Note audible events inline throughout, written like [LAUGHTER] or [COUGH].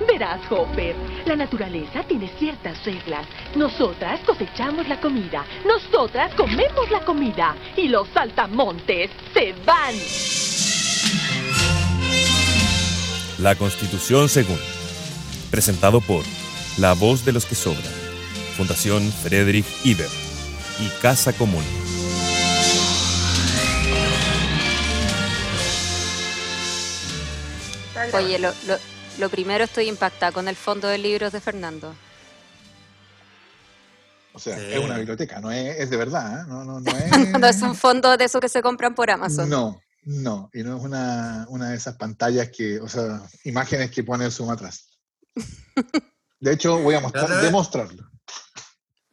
Verás, Hopper, la naturaleza tiene ciertas reglas. Nosotras cosechamos la comida, nosotras comemos la comida y los saltamontes se van. La Constitución según. Presentado por La Voz de los que Sobran, Fundación Friedrich Iber y Casa Común. Oye, lo, lo, lo primero estoy impactada con el fondo de libros de Fernando. O sea, Sí. es una biblioteca, no es, es de verdad, ¿eh? no, no, no [LAUGHS] es... No es un fondo de esos que se compran por Amazon. No, no, y no es una, una de esas pantallas que, o sea, imágenes que pone el zoom atrás. De hecho, voy a mostrar, demostrarlo.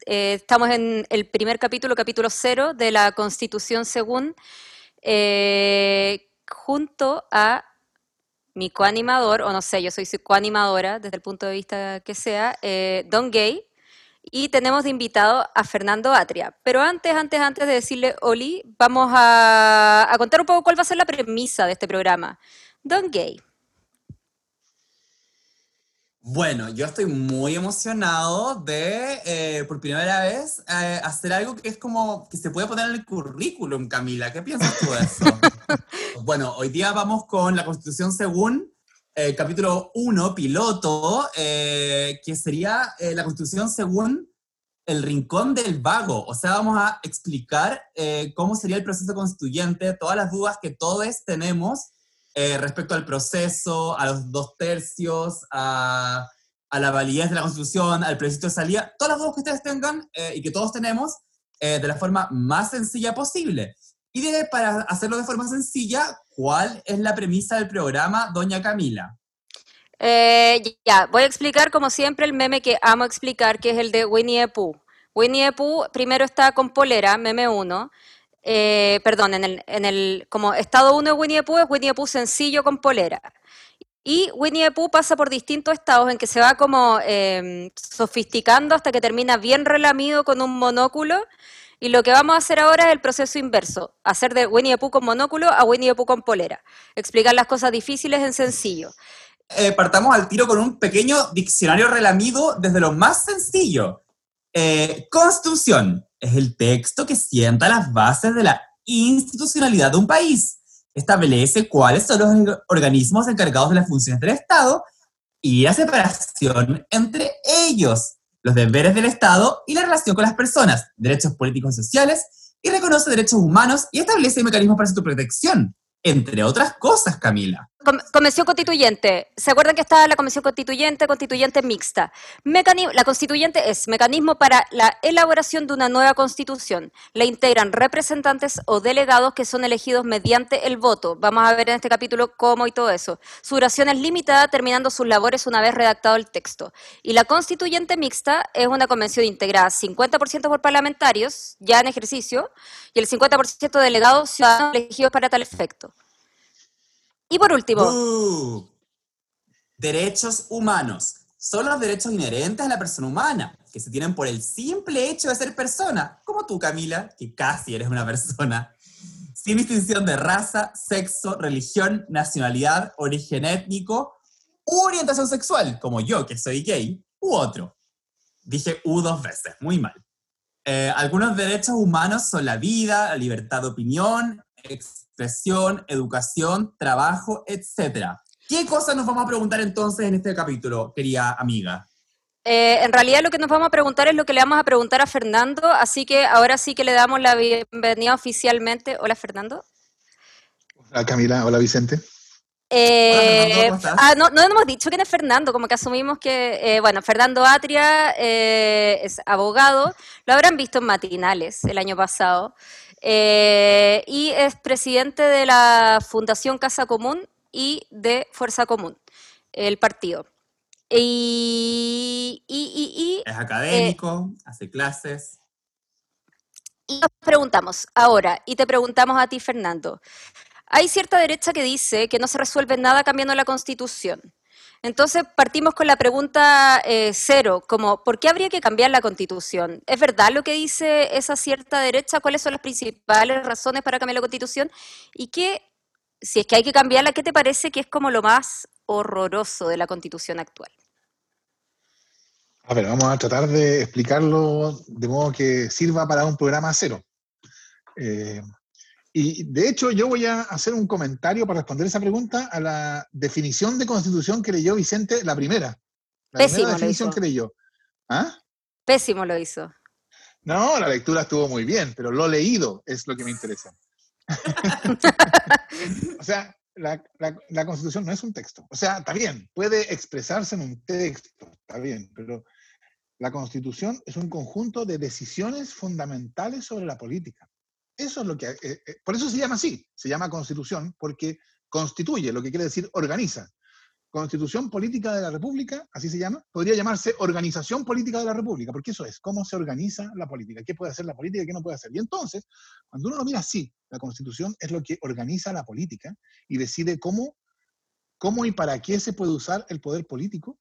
Eh, estamos en el primer capítulo, capítulo cero de la Constitución según, eh, junto a mi coanimador, o no sé, yo soy su coanimadora desde el punto de vista que sea, eh, Don Gay, y tenemos de invitado a Fernando Atria. Pero antes, antes, antes de decirle Oli, vamos a, a contar un poco cuál va a ser la premisa de este programa. Don Gay. Bueno, yo estoy muy emocionado de, eh, por primera vez, eh, hacer algo que es como que se puede poner en el currículum, Camila. ¿Qué piensas tú de eso? [LAUGHS] bueno, hoy día vamos con la Constitución según eh, capítulo 1, piloto, eh, que sería la Constitución según el rincón del vago. O sea, vamos a explicar cómo sería el proceso constituyente, todas las dudas que todos tenemos eh, respecto al proceso, a los dos tercios, a, a la validez de la Constitución, al plebiscito de salida, todas las dudas que ustedes tengan eh, y que todos tenemos, eh, de la forma más sencilla posible. Y de, para hacerlo de forma sencilla, ¿cuál es la premisa del programa, doña Camila? Eh, ya, voy a explicar como siempre el meme que amo explicar, que es el de Winnie the Pooh. Winnie the Pooh primero está con polera, meme 1. Eh, perdón, en el, en el como estado 1 de Winnie the Pooh es Winnie the Pooh sencillo con polera. Y Winnie the Pooh pasa por distintos estados en que se va como eh, sofisticando hasta que termina bien relamido con un monóculo. Y lo que vamos a hacer ahora es el proceso inverso, hacer de Winnie the Pooh con monóculo a Winnie the Pooh con polera. Explicar las cosas difíciles en sencillo. Eh, partamos al tiro con un pequeño diccionario relamido desde lo más sencillo. Eh, Constitución es el texto que sienta las bases de la institucionalidad de un país. Establece cuáles son los organismos encargados de las funciones del Estado y la separación entre ellos, los deberes del Estado y la relación con las personas, derechos políticos y sociales, y reconoce derechos humanos y establece mecanismos para su protección, entre otras cosas, Camila. Convención Constituyente. ¿Se acuerdan que está la Convención Constituyente, Constituyente mixta? La Constituyente es mecanismo para la elaboración de una nueva Constitución. La integran representantes o delegados que son elegidos mediante el voto. Vamos a ver en este capítulo cómo y todo eso. Su duración es limitada, terminando sus labores una vez redactado el texto. Y la Constituyente mixta es una convención integrada 50% por parlamentarios, ya en ejercicio, y el 50% de delegados ciudadanos elegidos para tal efecto. Y por último. Derechos humanos. Son los derechos inherentes a la persona humana, que se tienen por el simple hecho de ser persona, como tú, Camila, que casi eres una persona, sin distinción de raza, sexo, religión, nacionalidad, origen étnico, u orientación sexual, como yo, que soy gay, u otro. Dije U dos veces, muy mal. Eh, algunos derechos humanos son la vida, la libertad de opinión, expresión, educación, trabajo, etc. ¿Qué cosas nos vamos a preguntar entonces en este capítulo, querida amiga? Eh, en realidad lo que nos vamos a preguntar es lo que le vamos a preguntar a Fernando, así que ahora sí que le damos la bienvenida oficialmente. Hola Fernando. Hola Camila, hola Vicente. Eh, Fernando, ¿cómo estás? ah, no, no hemos dicho quién es Fernando, como que asumimos que, eh, bueno, Fernando Atria eh, es abogado, lo habrán visto en matinales el año pasado, eh, y es presidente de la Fundación Casa Común y de Fuerza Común, el partido. Y, y, y- y Es académico, hace clases. Y nos preguntamos ahora, y te preguntamos a ti, Fernando. Hay cierta derecha que dice que no se resuelve nada cambiando la constitución. Entonces partimos con la pregunta eh, cero, como ¿por qué habría que cambiar la constitución? ¿Es verdad lo que dice esa cierta derecha? ¿Cuáles son las principales razones para cambiar la constitución? Y qué, si es que hay que cambiarla, ¿qué te parece que es como lo más horroroso de la constitución actual? A ver, vamos a tratar de explicarlo de modo que sirva para un programa cero. Eh, y de hecho, yo voy a hacer un comentario para responder esa pregunta a la definición de constitución que leyó Vicente, la primera. La Pésimo primera lo definición hizo. que leyó. ¿Ah? Pésimo lo hizo. No, la lectura estuvo muy bien, pero lo leído es lo que me interesa. [LAUGHS] o sea, la, la- la constitución no es un texto. O sea, está bien, puede expresarse en un texto, está bien, pero la constitución es un conjunto de decisiones fundamentales sobre la política. Eso es lo que... eh, eh, por eso se llama así, se llama constitución, porque constituye, lo que quiere decir organiza. Constitución Política de la República, así se llama, podría llamarse Organización Política de la República, porque eso es, cómo se organiza la política, qué puede hacer la política qué no puede hacer. Y entonces, cuando uno lo mira así, la Constitución es lo que organiza la política y decide cómo, cómo y para qué se puede usar el poder político.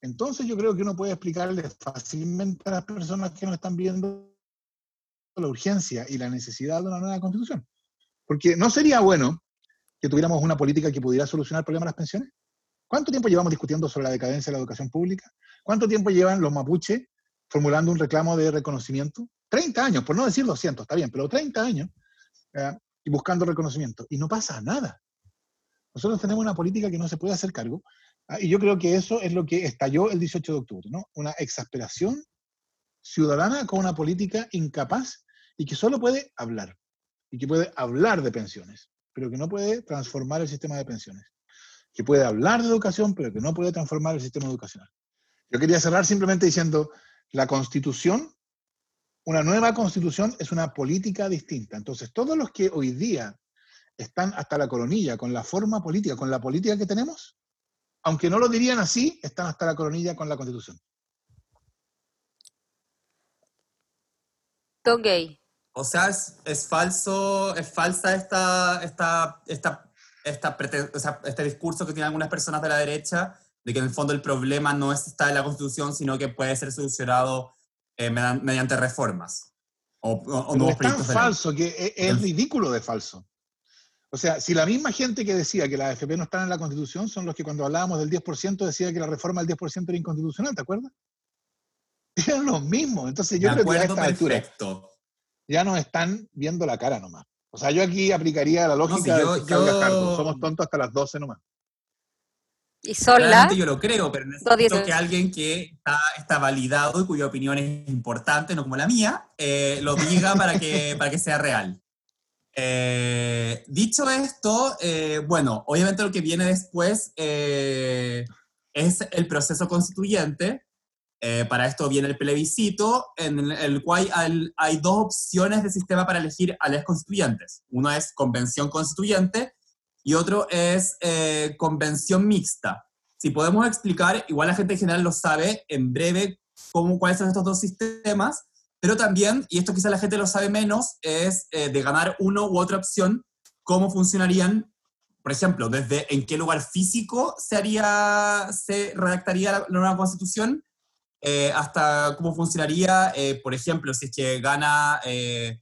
Entonces yo creo que uno puede explicarle fácilmente a las personas que nos están viendo la urgencia y la necesidad de una nueva Constitución. Porque no sería bueno que tuviéramos una política que pudiera solucionar el problema de las pensiones. ¿Cuánto tiempo llevamos discutiendo sobre la decadencia de la educación pública? ¿Cuánto tiempo llevan los mapuches formulando un reclamo de reconocimiento? 30 años, por no decir 200, está bien, pero 30 años eh, y buscando reconocimiento. Y no pasa nada. Nosotros tenemos una política que no se puede hacer cargo. ah, y yo creo que eso es lo que estalló el 18 de octubre, ¿no? Una exasperación ciudadana con una política incapaz y que solo puede hablar. Y que puede hablar de pensiones, pero que no puede transformar el sistema de pensiones que puede hablar de educación, pero que no puede transformar el sistema educacional. Yo quería cerrar simplemente diciendo, la constitución, una nueva constitución es una política distinta. Entonces, todos los que hoy día están hasta la coronilla con la forma política, con la política que tenemos, aunque no lo dirían así, están hasta la coronilla con la constitución. Don Gay. O sea, es, es falso, es falsa esta, esta, esta, esta o sea, este discurso que tienen algunas personas de la derecha de que en el fondo el problema no es- está en la Constitución, sino que puede ser solucionado eh, mediante reformas o, o- Pero nuevos es tan falso que e- es, El- ridículo de falso. O sea, si la misma gente que decía que la AFP no están en la Constitución son los que cuando hablábamos del 10% decía que la reforma del 10% era inconstitucional, ¿te acuerdas? [LAUGHS] Eran los mismos. Entonces yo Me creo que a esta altura perfecto. Ya nos están viendo la cara nomás. O sea, yo aquí aplicaría la lógica sí, del yo- fiscal yo-. Somos tontos hasta las 12 nomás. Y son las yo lo creo, pero necesito 2.18. que alguien que está, está validado y cuya opinión es importante, no como la mía, eh, lo diga para que, [LAUGHS] para que sea real. Eh, dicho esto, eh, bueno, obviamente lo que viene después eh, es el proceso constituyente. Eh, para esto viene el plebiscito, en el cual hay, dos opciones de sistema para elegir a los constituyentes. Uno es convención constituyente y otro es eh, convención mixta. Si podemos explicar, igual la gente en general lo sabe, en breve, cómo, cuáles son estos dos sistemas, pero también, y esto quizá la gente lo sabe menos, es eh, de ganar uno u otra opción, cómo funcionarían, por ejemplo, desde en qué lugar físico se, haría, se redactaría la nueva constitución, eh, hasta cómo funcionaría, eh, por ejemplo, si es que gana, eh,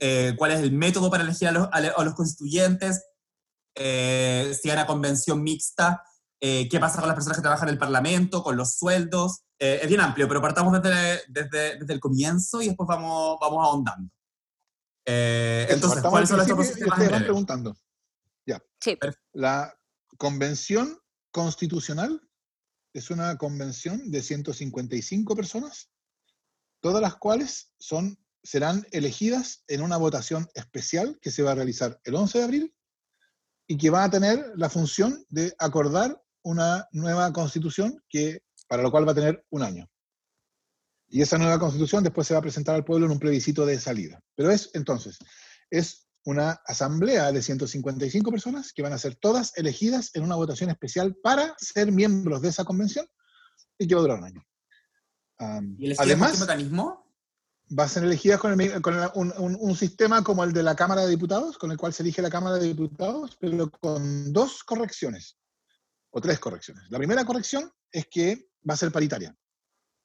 eh, cuál es el método para elegir a los, a los constituyentes, eh, si gana convención mixta, eh, qué pasa con las personas que trabajan en el Parlamento, con los sueldos. Eh, es bien amplio, pero partamos desde, desde, desde el comienzo y después vamos, vamos ahondando. Eh, Eso, entonces, ¿cuáles son ustedes en van preguntando. Sí. La convención constitucional es una convención de 155 personas, todas las cuales son, serán elegidas en una votación especial que se va a realizar el 11 de abril y que va a tener la función de acordar una nueva constitución que, para lo cual va a tener un año. Y esa nueva constitución después se va a presentar al pueblo en un plebiscito de salida. Pero es, entonces, es una asamblea de 155 personas que van a ser todas elegidas en una votación especial para ser miembros de esa convención y que va a durar un año. Um, ¿Y qué además, mecanismo? va a ser elegidas con, el con la- un, un- un sistema como el de la Cámara de Diputados, con el cual se elige la Cámara de Diputados, pero con dos correcciones, o tres correcciones. La primera corrección es que va a ser paritaria,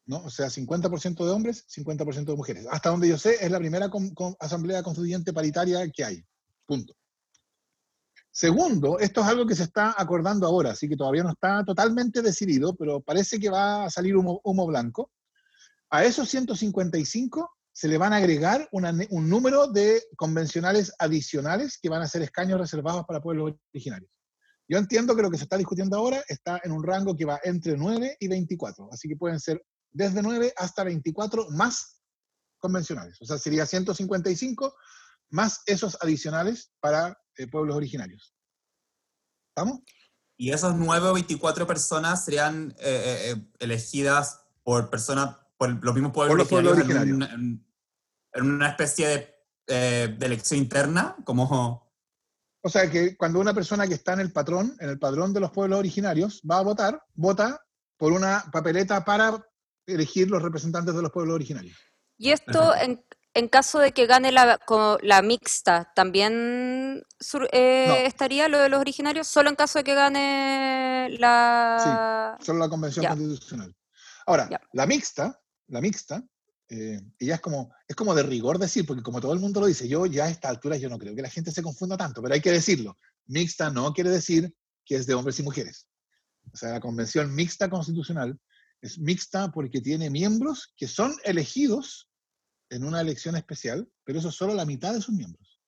¿no? O sea, 50% de hombres, 50% de mujeres. Hasta donde yo sé, es la primera asamblea constituyente paritaria que hay. Punto. Segundo, esto es algo que se está acordando ahora, así que todavía no está totalmente decidido, pero parece que va a salir humo, humo blanco. A esos 155 se le van a agregar un número de convencionales adicionales que van a ser escaños reservados para pueblos originarios. Yo entiendo que lo que se está discutiendo ahora está en un rango que va entre 9 y 24, así que pueden ser desde 9 hasta 24 más convencionales. O sea, sería 155 más esos adicionales para eh, pueblos originarios. ¿Estamos? Y esas 9 o 24 personas serían eh, eh, elegidas por personas, por los mismos pueblos Por los pueblos originarios, en, un- en- en una especie de, de elección interna, como... O sea, que cuando una persona que está en el patrón, en el padrón de los pueblos originarios, va a votar, vota por una papeleta para elegir los representantes de los pueblos originarios. Y esto, en, en caso de que gane la, la mixta, ¿también sur- eh, No. estaría lo de los originarios? Solo en caso de que gane la... Solo la convención Ya. constitucional. Ahora, Ya. la mixta, la mixta, eh, y ya es como, es como de rigor decir, porque como todo el mundo lo dice, yo ya a esta altura yo no creo que la gente se confunda tanto, pero hay que decirlo. Mixta no quiere decir que es de hombres y mujeres. O sea, la convención mixta constitucional es mixta porque tiene miembros que son elegidos en una elección especial, pero eso es solo la mitad de sus miembros.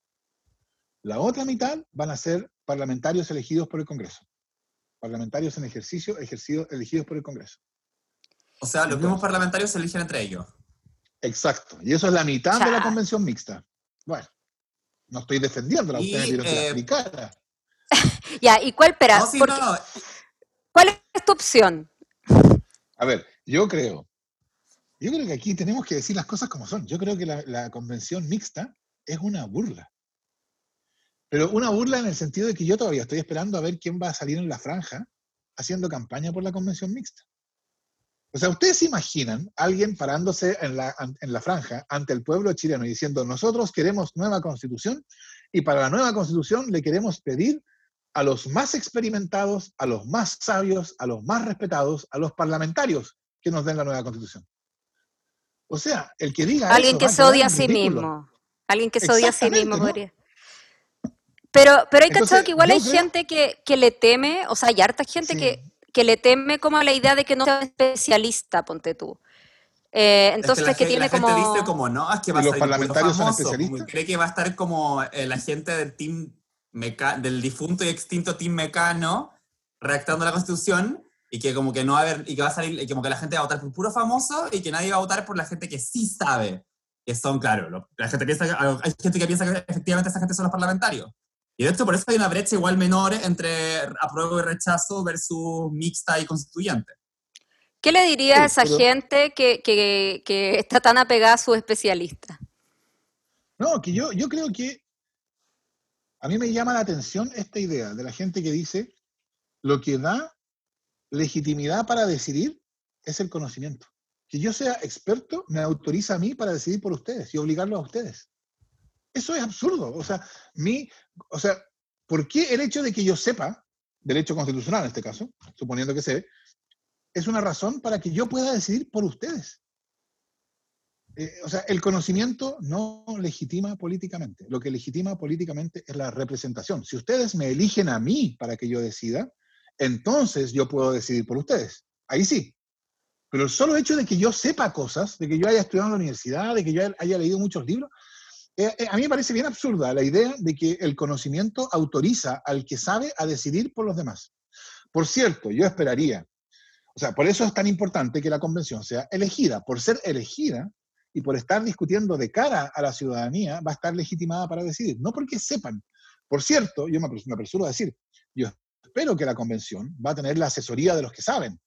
La otra mitad van a ser parlamentarios elegidos por el Congreso. Parlamentarios en ejercicio ejercidos, elegidos por el Congreso. O sea, los Entonces. mismos parlamentarios se eligen entre ellos. Exacto. Y eso es la mitad de la convención mixta. Bueno, no estoy que la eh, explicara. [LAUGHS] Ya, ¿y cuál, espera, No, sí, porque- no, cuál es tu opción? A ver, yo creo, yo creo que aquí tenemos que decir las cosas como son. Yo creo que la, convención mixta es una burla. Pero una burla en el sentido de que yo todavía estoy esperando a ver quién va a salir en la franja haciendo campaña por la convención mixta. O sea, ¿ustedes se imaginan alguien parándose en la, en la franja ante el pueblo chileno y diciendo, nosotros queremos nueva constitución y para la nueva constitución le queremos pedir a los más experimentados, a los más sabios, a los más respetados, a los parlamentarios que nos den la nueva constitución? O sea, el que diga Alguien eso que se odia a sí ridículo. mismo. Alguien que se odia a sí mismo ¿no? podría. Pero, pero hay cachado que igual hay creo- gente que, que le teme, o sea, hay harta gente Sí. que, que le teme como a la idea de que no sea especialista, ponte tú. Eh, es entonces, que la, que, tiene la gente como... dice como, no, es que va a ¿Y los parlamentarios son famoso, como especialistas? cree que va a estar como eh, la gente del team Meca- del difunto y extinto Team Mecano redactando la constitución y que como que no va a haber, y que va a salir, y como que la gente va a votar por puro famoso y que nadie va a votar por la gente que sí sabe, que son, claro, lo- la gente piensa, hay gente que piensa que efectivamente esa gente son los parlamentarios. Y de hecho por eso hay una brecha igual menor entre apruebo y rechazo versus mixta y constituyente. ¿Qué le dirías Sí, a esa pero- gente que, que- que está tan apegada a su especialista? No, que yo, yo creo que a mí me llama la atención esta idea de la gente que dice lo que da legitimidad para decidir es el conocimiento. Que yo sea experto me autoriza a mí para decidir por ustedes y obligarlos a ustedes. Eso es absurdo. O sea, mi, o sea, ¿por qué el hecho de que yo sepa, derecho constitucional en este caso, suponiendo que sé, es una razón para que yo pueda decidir por ustedes? Eh, o sea, el conocimiento no legitima políticamente. Lo que legitima políticamente es la representación. Si ustedes me eligen a mí para que yo decida, entonces yo puedo decidir por ustedes. Ahí sí. Pero el solo hecho de que yo sepa cosas, de que yo haya estudiado en la universidad, de que yo haya- leído muchos libros, eh, eh, a mí me parece bien absurda la idea de que el conocimiento autoriza al que sabe a decidir por los demás. Por cierto, yo esperaría, o sea, por eso es tan importante que la convención sea elegida. Por ser elegida, y por estar discutiendo de cara a la ciudadanía, va a estar legitimada para decidir, no porque sepan. Por cierto, yo me apres- me apresuro a decir, yo espero que la convención va a tener la asesoría de los que saben,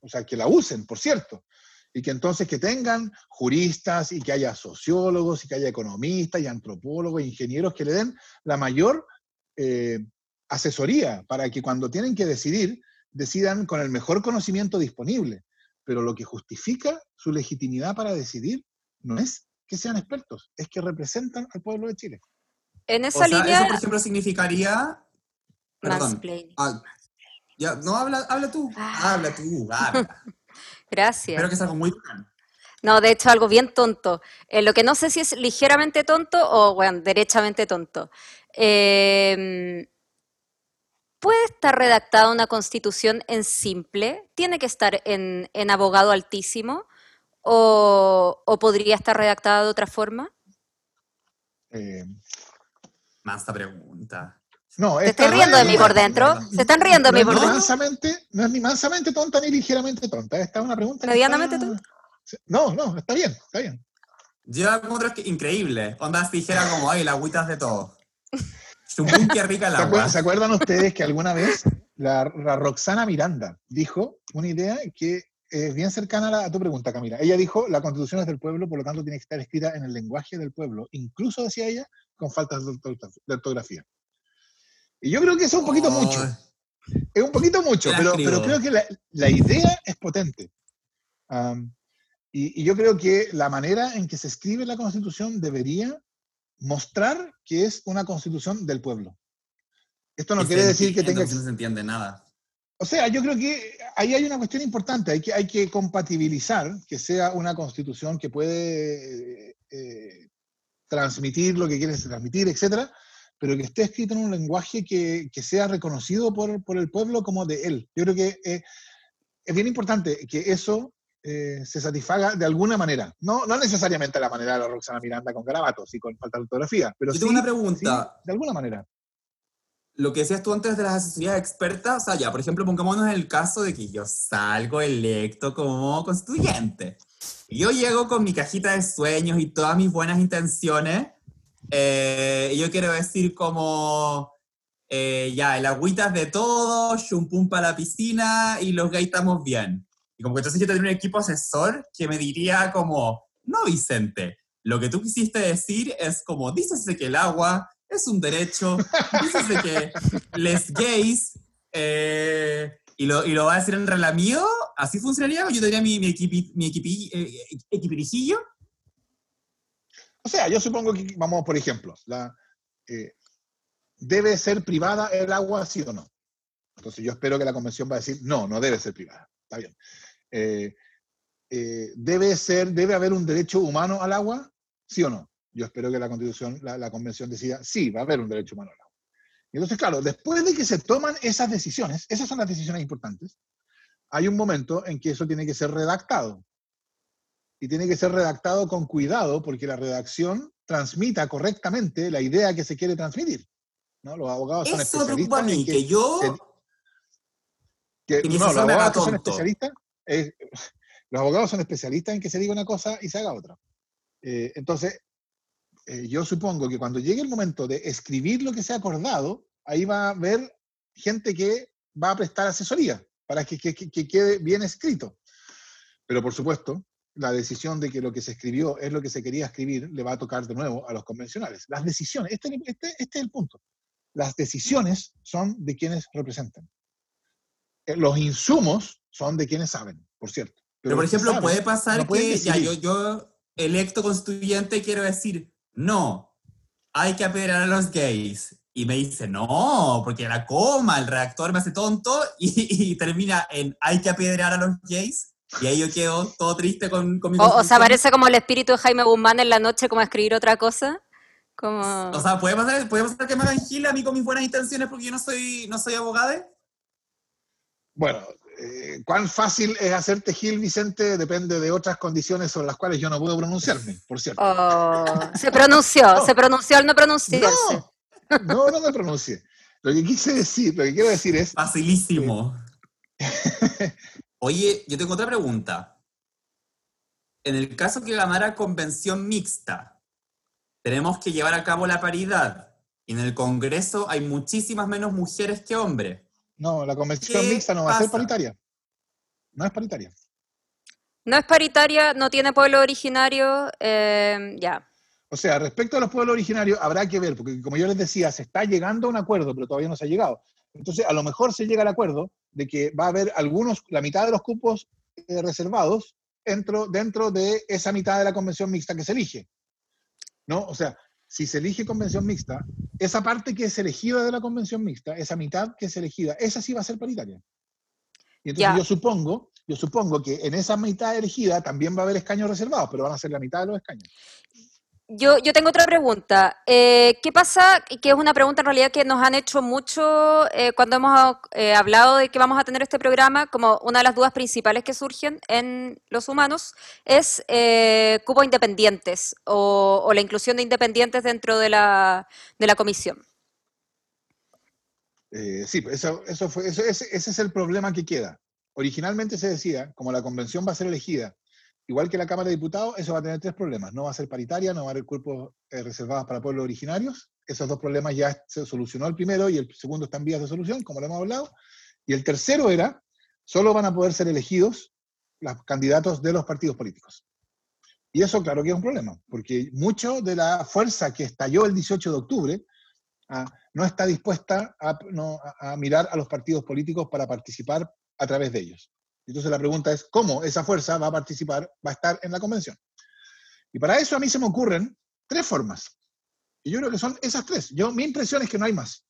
o sea, que la usen, por cierto, y que entonces que tengan juristas y que haya sociólogos y que haya economistas y antropólogos e ingenieros que le den la mayor eh, asesoría para que cuando tienen que decidir, decidan con el mejor conocimiento disponible. Pero lo que justifica su legitimidad para decidir no es que sean expertos, es que representan al pueblo de Chile. En O esa sea, línea... eso por ejemplo significaría... Perdón. Ah, ya, no, habla, habla tú. Ah. Habla tú, habla. [LAUGHS] Gracias. Espero que sea algo muy bacán. No, de hecho, algo bien tonto. Eh, lo que no sé si es ligeramente tonto o, bueno, derechamente tonto. Eh, ¿Puede estar redactada una constitución en simple? ¿Tiene que estar en, en abogado altísimo? ¿O, ¿O podría estar redactada de otra forma? Eh, Mansa pregunta. no, ¿Te estoy riendo de mí por dentro? ¿Se están riendo de mí no por es ni dentro? mansamente, no es ni mansamente tonta ni ligeramente tonta. Esta es una pregunta. que ¿Medianamente está- tonta? No, no, está bien, está bien. Yo encuentro que increíble. Onda si dijera como, ay, la agüita es de todo. Chumpum, qué rica el ¿Se, agua. se acuerdan ustedes que alguna vez la, la Roxana Miranda dijo una idea que es bien cercana a, la- a tu pregunta, Camila? Ella dijo, la constitución es del pueblo, por lo tanto tiene que estar escrita en el lenguaje del pueblo, incluso, decía ella, con faltas de ortograf- de ortografía. Y yo creo que eso es un poquito Oh, mucho. Es un poquito mucho, pero, pero creo que la, la idea es potente. Y, y yo creo que la manera en que se escribe la constitución debería mostrar que es una constitución del pueblo. Esto no quiere decir que tenga... No se entiende nada. O sea, yo creo que ahí hay una cuestión importante, hay que, hay que compatibilizar que sea una constitución que puede eh, transmitir lo que quiere transmitir, etcétera, pero que esté escrito en un lenguaje que, que sea reconocido por, por el pueblo como de él. Yo creo que eh, es bien importante que eso eh, se satisfaga de alguna manera. No, no necesariamente a la manera de la Roxana Miranda con garabatos y con falta de ortografía, pero Yo sí, tengo una sí, pregunta. de alguna manera. Lo que decías tú antes de las asesorías expertas, o sea, ya, por ejemplo, pongámonos el caso de que yo salgo electo como constituyente. Yo llego con mi cajita de sueños y todas mis buenas intenciones. eh, yo quiero decir como, eh, ya, el agüita es de todo, chumpum para la piscina y los gays estamos bien. Y como que entonces yo tendría un equipo asesor que me diría como, no Vicente, lo que tú quisiste decir es como, dícese que el agua es un derecho, dícese que les gays, eh, y, lo, y lo va a decir en relamido, así funcionaría, yo tendría mi, mi, equipi, mi equipi, eh, equipirijillo. O sea, yo supongo que, vamos, por ejemplo, la, eh, ¿debe ser privada el agua, sí o no? Entonces yo espero que la convención va a decir, no, no debe ser privada. Está bien. Eh, ¿debe, ser, ¿Debe haber un derecho humano al agua? ¿Sí o no? Yo espero que la constitución, la, la convención decida, sí, va a haber un derecho humano al agua. Y entonces, claro, después de que se toman esas decisiones, esas son las decisiones importantes, hay un momento en que eso tiene que ser redactado y tiene que ser redactado con cuidado porque la redacción transmita correctamente la idea que se quiere transmitir. ¿no? Los abogados son Eso especialistas mí, en que, yo... que- que no, los abogados que son tonto. especialistas eh, [LAUGHS] los abogados son especialistas en que se diga una cosa y se haga otra. Eh, entonces, eh, yo supongo que cuando llegue el momento de escribir lo que se ha acordado, ahí va a haber gente que va a prestar asesoría para que, que- que- que quede bien escrito. Pero por supuesto, la decisión de que lo que se escribió es lo que se quería escribir le va a tocar de nuevo a los convencionales. Las decisiones, este, este- este es el punto. Las decisiones son de quienes representan. Eh, Los insumos son de quienes saben, por cierto. Pero, por los que ejemplo, saben puede pasar no que ya yo, yo, electo constituyente, quiero decir, no, hay que apedrear a los gays. Y me dice, no, porque la coma, el redactor me hace tonto [LAUGHS] y, y termina en hay que apedrear a los gays. Y ahí yo quedo todo triste con, con mi O, o sea, parece como el espíritu de Jaime Guzmán en la noche, como a escribir otra cosa. Como... O sea, ¿puede pasar, puede pasar que me hagan gil a mí con mis buenas intenciones porque yo no soy, no soy abogado? Bueno, eh, cuán fácil es hacerte Gil, Vicente, depende de otras condiciones sobre las cuales yo no puedo pronunciarme, por cierto. Oh, se pronunció, [LAUGHS] se pronunció al no pronunciarse. No, no, no me pronuncie. Lo que quise decir, lo que quiero decir es, Facilísimo. [LAUGHS] Oye, yo tengo otra pregunta. En el caso que ganara convención mixta, tenemos que llevar a cabo la paridad. Y en el Congreso hay muchísimas menos mujeres que hombres. No, la convención ¿Qué mixta no va a ser paritaria. No es paritaria. No es paritaria, no tiene pueblo originario, eh, ya. O sea, respecto a los pueblos originarios, habrá que ver, porque como yo les decía, se está llegando a un acuerdo, pero todavía no se ha llegado. Entonces, a lo mejor se llega al acuerdo de que va a haber algunos, la mitad de los cupos eh, reservados dentro, dentro de esa mitad de la convención mixta que se elige. ¿No? O sea, si se elige convención mixta, esa parte que es elegida de la convención mixta, esa mitad que es elegida, esa sí va a ser paritaria. Y entonces yo supongo, yo supongo que en esa mitad elegida también va a haber escaños reservados, pero van a ser la mitad de los escaños. Yo, yo tengo otra pregunta. Eh, ¿Qué pasa? Que es una pregunta en realidad que nos han hecho mucho eh, cuando hemos eh, hablado de que vamos a tener este programa, como una de las dudas principales que surgen en los humanos es eh, cupos independientes o, la inclusión de independientes dentro de la, de la comisión. Sí, eso, eso fue, eso- ese, ese es el problema que queda. Originalmente se decía, como la convención va a ser elegida, igual que la Cámara de Diputados, eso va a tener tres problemas. No va a ser paritaria, no va a haber cuerpos eh, reservados para pueblos originarios. Esos dos problemas ya se solucionó el primero y el segundo está en vías de solución, como lo hemos hablado. Y el tercero era, solo van a poder ser elegidos los candidatos de los partidos políticos. Y eso, claro que es un problema, porque mucho de la fuerza que estalló el 18 de octubre ah, no está dispuesta a, mirar a los partidos políticos para participar a través de ellos. Entonces la pregunta es, ¿cómo esa fuerza va a participar, va a estar en la convención? Y para eso a mí se me ocurren tres formas. Y yo creo que son esas tres. Yo, mi impresión es que no hay más.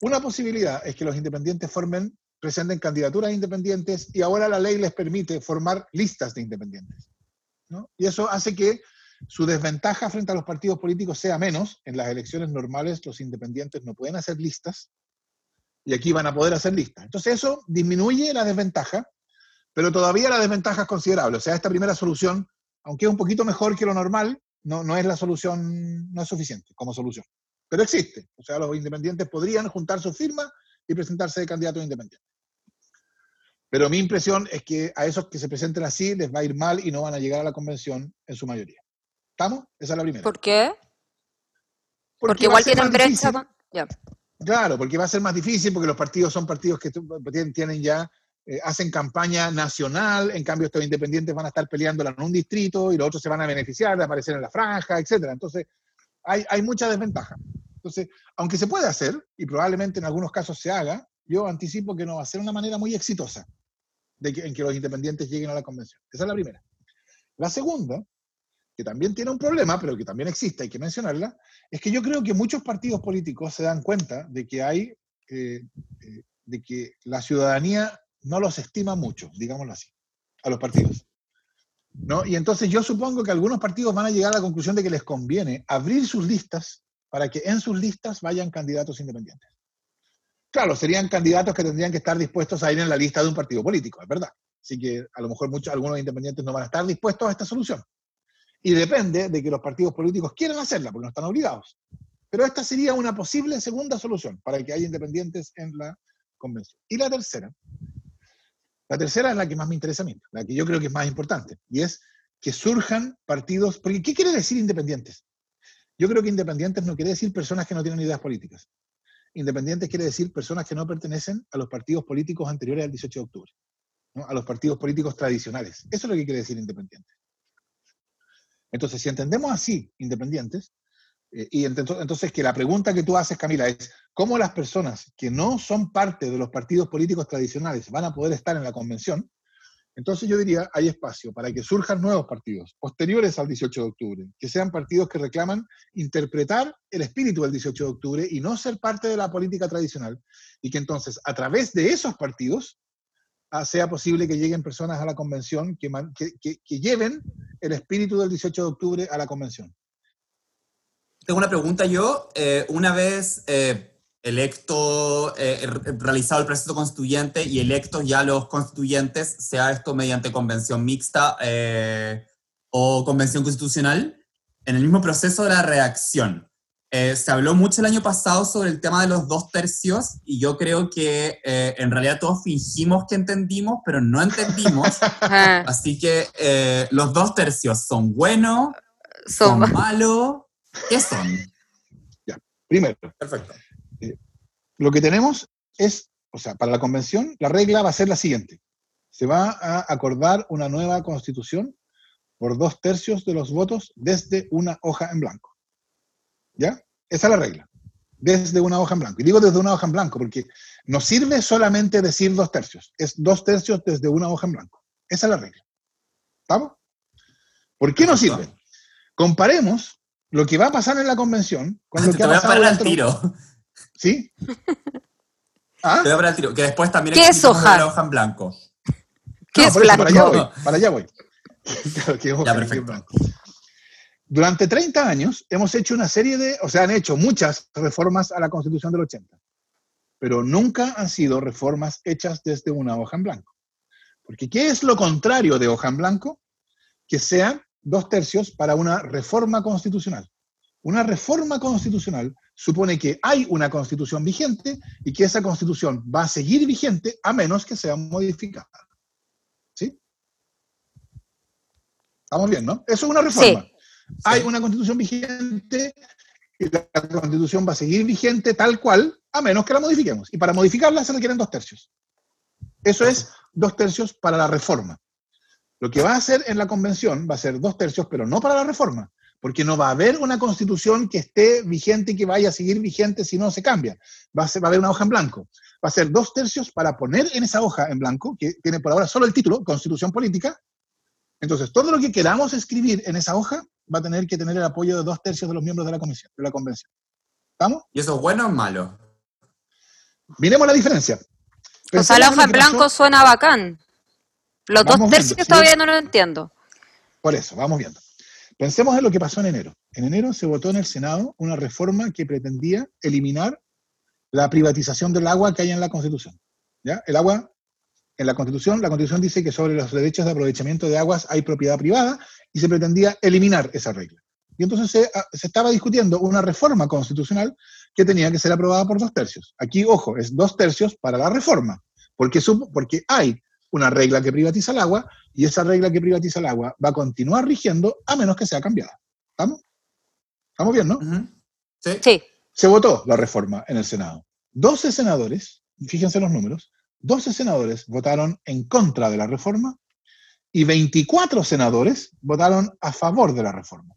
Una posibilidad es que los independientes formen, presenten candidaturas independientes y ahora la ley les permite formar listas de independientes. Y eso hace que su desventaja frente a los partidos políticos sea menos. En las elecciones normales los independientes no pueden hacer listas y aquí van a poder hacer listas. Entonces eso disminuye la desventaja, pero todavía la desventaja es considerable. O sea, esta primera solución, aunque es un poquito mejor que lo normal, no, no es la solución, no es suficiente como solución. Pero existe. O sea, los independientes podrían juntar sus firmas y presentarse de candidatos independientes. Pero mi impresión es que a esos que se presenten así les va a ir mal y no van a llegar a la convención en su mayoría. ¿Estamos? Esa es la primera. ¿Por qué? Porque, igual tienen brecha. Claro, porque va a ser más difícil, porque los partidos son partidos que tienen, ya, eh, hacen campaña nacional, en cambio estos independientes van a estar peleándola en un distrito y los otros se van a beneficiar de aparecer en la franja, etcétera. Entonces, hay, hay mucha desventaja. Entonces, aunque se puede hacer, y probablemente en algunos casos se haga, yo anticipo que no va a ser una manera muy exitosa de en que los independientes lleguen a la convención. Esa es la primera. La segunda, que también tiene un problema, pero que también existe, hay que mencionarla, es que yo creo que muchos partidos políticos se dan cuenta de que hay, eh, eh, de que la ciudadanía no los estima mucho, digámoslo así, a los partidos. ¿no? Y entonces yo supongo que algunos partidos van a llegar a la conclusión de que les conviene abrir sus listas para que en sus listas vayan candidatos independientes. Claro, serían candidatos que tendrían que estar dispuestos a ir en la lista de un partido político, es verdad. Así que a lo mejor muchos, algunos independientes no van a estar dispuestos a esta solución. Y depende de que los partidos políticos quieran hacerla, porque no están obligados. Pero esta sería una posible segunda solución para que haya independientes en la convención. Y la tercera, la tercera es la que más me interesa a mí, la que yo creo que es más importante, y es que surjan partidos, porque ¿qué quiere decir independientes? Yo creo que independientes no quiere decir personas que no tienen ideas políticas. Independientes quiere decir personas que no pertenecen a los partidos políticos anteriores al 18 de octubre, a los partidos políticos tradicionales. Eso es lo que quiere decir independientes. Entonces, si entendemos así, independientes, eh, y ent- entonces que la pregunta que tú haces, Camila, es cómo las personas que no son parte de los partidos políticos tradicionales van a poder estar en la convención, entonces yo diría, hay espacio para que surjan nuevos partidos posteriores al 18 de octubre, que sean partidos que reclaman interpretar el espíritu del 18 de octubre y no ser parte de la política tradicional, y que entonces a través de esos partidos ah, sea posible que lleguen personas a la convención que, que- que- que lleven el espíritu del 18 de octubre a la convención. Tengo una pregunta yo. Eh, una vez eh, electo, eh, re- realizado el proceso constituyente y electos ya los constituyentes, sea esto mediante convención mixta eh, o convención constitucional, en el mismo proceso de la reacción. Eh, se habló mucho el año pasado sobre el tema de los dos tercios y yo creo que eh, en realidad todos fingimos que entendimos, pero no entendimos. [LAUGHS] Ah, Así que eh, los dos tercios son buenos, son son- malos. ¿Qué son? Primero, Perfecto. lo que tenemos es, o sea, para la convención, la regla va a ser la siguiente. Se va a acordar una nueva constitución por dos tercios de los votos desde una hoja en blanco. ¿Ya? Esa es la regla. Desde una hoja en blanco. Y digo desde una hoja en blanco porque no sirve solamente decir dos tercios. Es dos tercios desde una hoja en blanco. Esa es la regla. ¿Estamos? ¿Por qué no sirve? Comparemos lo que va a pasar en la convención con lo [LAUGHS] Te que ha voy a parar al tiro. ¿Sí? [LAUGHS] ¿Ah? Te voy a parar al tiro. Que después también ¿Qué es hoja? la hoja en blanco. ¿Qué No, es eso, Para allá blanco? voy, para allá voy. [LAUGHS] Claro, que hoja, Ya, perfecto. blanco. Durante 30 años hemos hecho una serie de, o sea, han hecho muchas reformas a la Constitución del 80, pero nunca han sido reformas hechas desde una hoja en blanco. Porque ¿qué es lo contrario de hoja en blanco? Que sean dos tercios para una reforma constitucional. Una reforma constitucional supone que hay una constitución vigente y que esa constitución va a seguir vigente a menos que sea modificada. ¿Sí? Estamos bien, ¿no? Eso es una reforma. Sí. Hay una constitución vigente y la constitución va a seguir vigente tal cual a menos que la modifiquemos. Y para modificarla se requieren dos tercios. Eso es dos tercios para la reforma. Lo que va a hacer en la convención va a ser dos tercios, pero no para la reforma, porque no va a haber una constitución que esté vigente y que vaya a seguir vigente si no se cambia. Va a, va a haber una hoja en blanco. Va a ser dos tercios para poner en esa hoja en blanco, que tiene por ahora solo el título, Constitución Política. Entonces, todo lo que queramos escribir en esa hoja va a tener que tener el apoyo de dos tercios de los miembros de la comisión, de la convención. ¿Estamos? ¿Y eso es bueno o malo? Miremos la diferencia. O sea, la hoja en pasó- blanco suena bacán. Los Vamos dos viendo, tercios sí. todavía no lo entiendo. Por eso, vamos viendo. Pensemos en lo que pasó en enero. En enero se votó en el Senado una reforma que pretendía eliminar la privatización del agua que hay en la Constitución. ¿Ya? El agua, en la Constitución, la Constitución dice que sobre los derechos de aprovechamiento de aguas hay propiedad privada y se pretendía eliminar esa regla. Y entonces se, ah, se estaba discutiendo una reforma constitucional que tenía que ser aprobada por dos tercios. Aquí, ojo, es dos tercios para la reforma, porque, hay una regla que privatiza el agua y esa regla que privatiza el agua va a continuar rigiendo a menos que sea cambiada. ¿Estamos? ¿Estamos bien, no? Sí. Se votó la reforma en el Senado. 12 senadores, fíjense los números, 12 senadores votaron en contra de la reforma y 24 senadores votaron a favor de la reforma.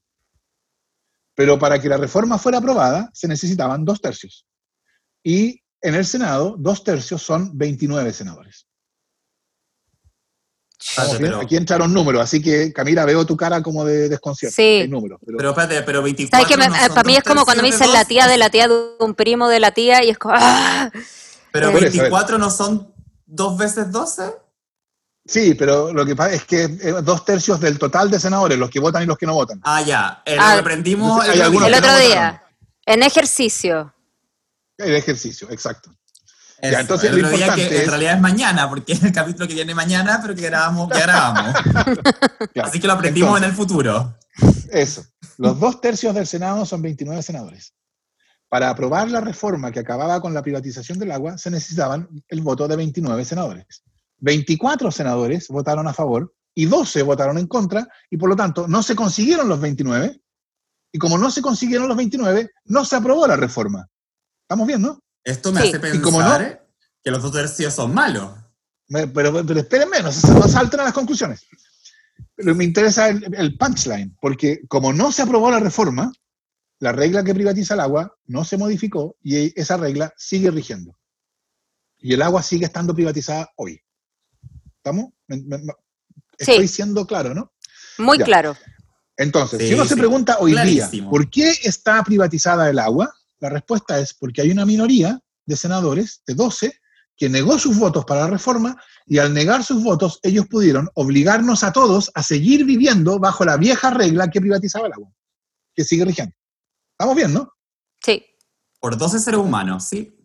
Pero para que la reforma fuera aprobada se necesitaban dos tercios. Y en el Senado, dos tercios son 29 senadores. Pero, Aquí entraron números, así que Camila, veo tu cara como de desconcierto. Sí. Hay números, pero- pero espérate, pero 24 ¿Sabes qué? Me- no son para mí es como cuando me dicen la tía de la tía de un primo de la tía y es como... ¡ah! Pero Eh, Por eso, a ver. 24 no son dos veces 12. Sí, pero lo que pasa es que eh, dos tercios del total de senadores, los que votan y los que no votan. Ah, ya. Eh, Ah, lo que aprendimos hay el otro El día. que otro no día, en ejercicio. El ejercicio, exacto. Eso, entonces el lo otro día importante que en es- realidad es mañana, porque es [LAUGHS] el capítulo que viene mañana, pero que grabamos, [LAUGHS] ya grabamos. Claro. Así que lo aprendimos en el futuro. Eso. Los dos tercios del Senado son 29 senadores. Para aprobar la reforma que acababa con la privatización del agua, se necesitaban el voto de 29 senadores. 24 senadores votaron a favor y 12 votaron en contra, y por lo tanto no se consiguieron los 29. Y como no se consiguieron los 29, no se aprobó la reforma. ¿Estamos bien, no? Esto me Sí. hace Y pensar como no- que los dos tercios son malos. Me- Pero, pero espérenme, no, se- no salten a las conclusiones. Pero me interesa el, el punchline, porque como no se aprobó la reforma, la regla que privatiza el agua no se modificó y esa regla sigue rigiendo. Y el agua sigue estando privatizada hoy. ¿Estamos? Me- me- me- Sí. Estoy siendo claro, ¿no? Muy Ya. claro. Entonces, Sí, si uno se pregunta hoy día. ¿por qué está privatizada el agua? La respuesta es porque hay una minoría de senadores, de 12, que negó sus votos para la reforma y al negar sus votos, ellos pudieron obligarnos a todos a seguir viviendo bajo la vieja regla que privatizaba el agua, que sigue rigiendo. ¿Estamos bien, no? Sí. Por 12 seres humanos, ¿sí?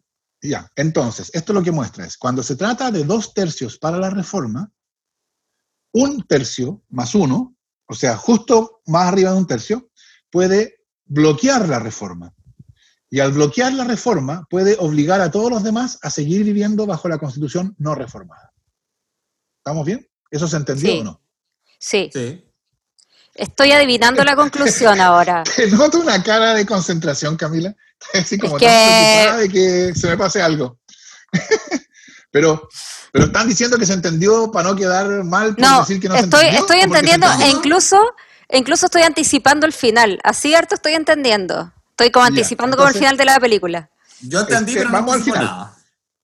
Ya, entonces, esto lo que muestra es, cuando se trata de dos tercios para la reforma, un tercio más uno, o sea, justo más arriba de un tercio, puede bloquear la reforma. Y al bloquear la reforma, puede obligar a todos los demás a seguir viviendo bajo la constitución no reformada. ¿Estamos bien? ¿Eso se entendió Sí. o no? Sí. Sí. Estoy adivinando la conclusión ahora. [LAUGHS] Te noto una cara de concentración, Camila. [LAUGHS] Así como Es que- tan preocupada de que se me pase algo. [LAUGHS] pero, pero están diciendo que se entendió para no quedar mal por No, decir que no se estoy, entendió. estoy ¿o porque se entendiendo e entendió? incluso, e incluso estoy anticipando el final. Así harto estoy entendiendo. Estoy como Ya, anticipando como el final de la película. Yo entendí, Este, pero no vamos al final. nada.